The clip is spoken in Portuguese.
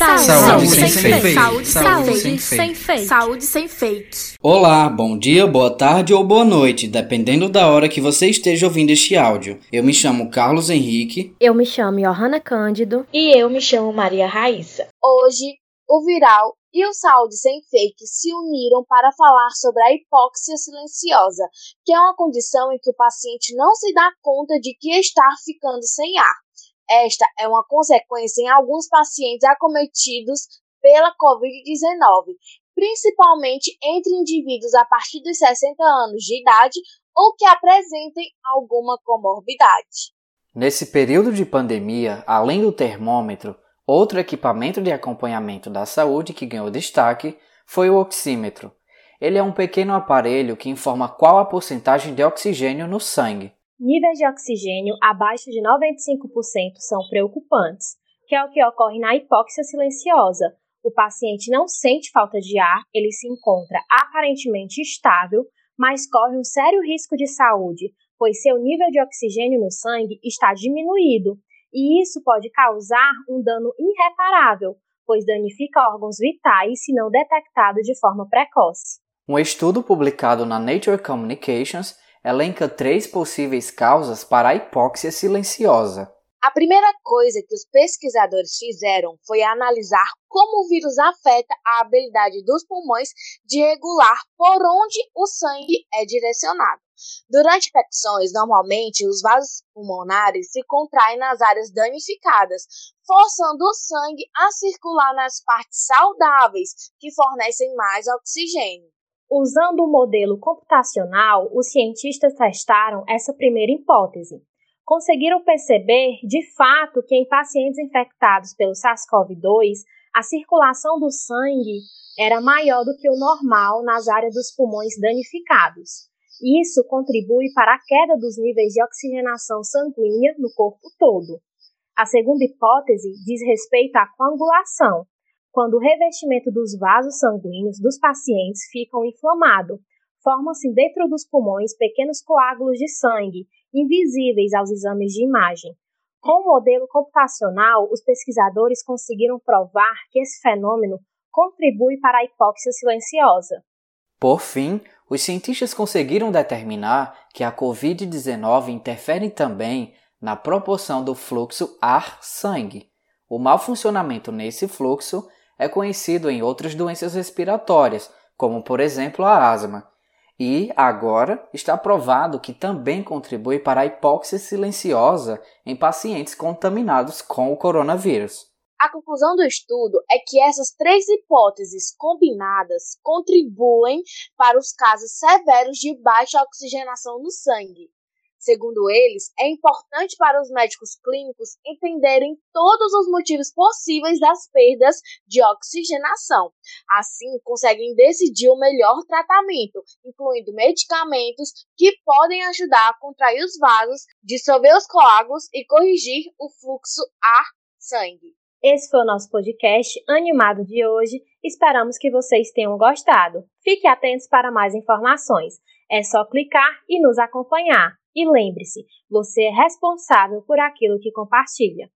Saúde, Saúde sem, sem fake. fake. Saúde, Saúde sem, sem fake. fake. Saúde sem fake. Olá, bom dia, boa tarde ou boa noite, dependendo da hora que você esteja ouvindo este áudio. Eu me chamo Carlos Henrique. Eu me chamo Johanna Cândido. E eu me chamo Maria Raíssa. Hoje, o Viral e o Saúde Sem Fake se uniram para falar sobre a hipóxia silenciosa, que é uma condição em que o paciente não se dá conta de que está ficando sem ar. Esta é uma consequência em alguns pacientes acometidos pela Covid-19, principalmente entre indivíduos a partir dos 60 anos de idade ou que apresentem alguma comorbidade. Nesse período de pandemia, além do termômetro, outro equipamento de acompanhamento da saúde que ganhou destaque foi o oxímetro. Ele é um pequeno aparelho que informa qual a porcentagem de oxigênio no sangue. Níveis de oxigênio abaixo de 95% são preocupantes, que é o que ocorre na hipóxia silenciosa. O paciente não sente falta de ar, ele se encontra aparentemente estável, mas corre um sério risco de saúde, pois seu nível de oxigênio no sangue está diminuído, e isso pode causar um dano irreparável, pois danifica órgãos vitais se não detectado de forma precoce. Um estudo publicado na Nature Communications elenca três possíveis causas para a hipóxia silenciosa. A primeira coisa que os pesquisadores fizeram foi analisar como o vírus afeta a habilidade dos pulmões de regular por onde o sangue é direcionado. Durante infecções, normalmente os vasos pulmonares se contraem nas áreas danificadas, forçando o sangue a circular nas partes saudáveis que fornecem mais oxigênio. Usando um modelo computacional, os cientistas testaram essa primeira hipótese. Conseguiram perceber, de fato, que em pacientes infectados pelo SARS-CoV-2, a circulação do sangue era maior do que o normal nas áreas dos pulmões danificados. Isso contribui para a queda dos níveis de oxigenação sanguínea no corpo todo. A segunda hipótese diz respeito à coagulação, quando o revestimento dos vasos sanguíneos dos pacientes ficam inflamado, formam-se dentro dos pulmões pequenos coágulos de sangue, invisíveis aos exames de imagem. Com o modelo computacional, os pesquisadores conseguiram provar que esse fenômeno contribui para a hipóxia silenciosa. Por fim, os cientistas conseguiram determinar que a Covid-19 interfere também na proporção do fluxo ar-sangue. O mau funcionamento nesse fluxo é conhecido em outras doenças respiratórias, como por exemplo a asma, e agora está provado que também contribui para a hipóxia silenciosa em pacientes contaminados com o coronavírus. A conclusão do estudo é que essas três hipóteses combinadas contribuem para os casos severos de baixa oxigenação no sangue. Segundo eles, é importante para os médicos clínicos entenderem todos os motivos possíveis das perdas de oxigenação. Assim, conseguem decidir o melhor tratamento, incluindo medicamentos que podem ajudar a contrair os vasos, dissolver os coágulos e corrigir o fluxo ar-sangue. Esse foi o nosso podcast animado de hoje. Esperamos que vocês tenham gostado. Fique atentos para mais informações. É só clicar e nos acompanhar. E lembre-se, você é responsável por aquilo que compartilha.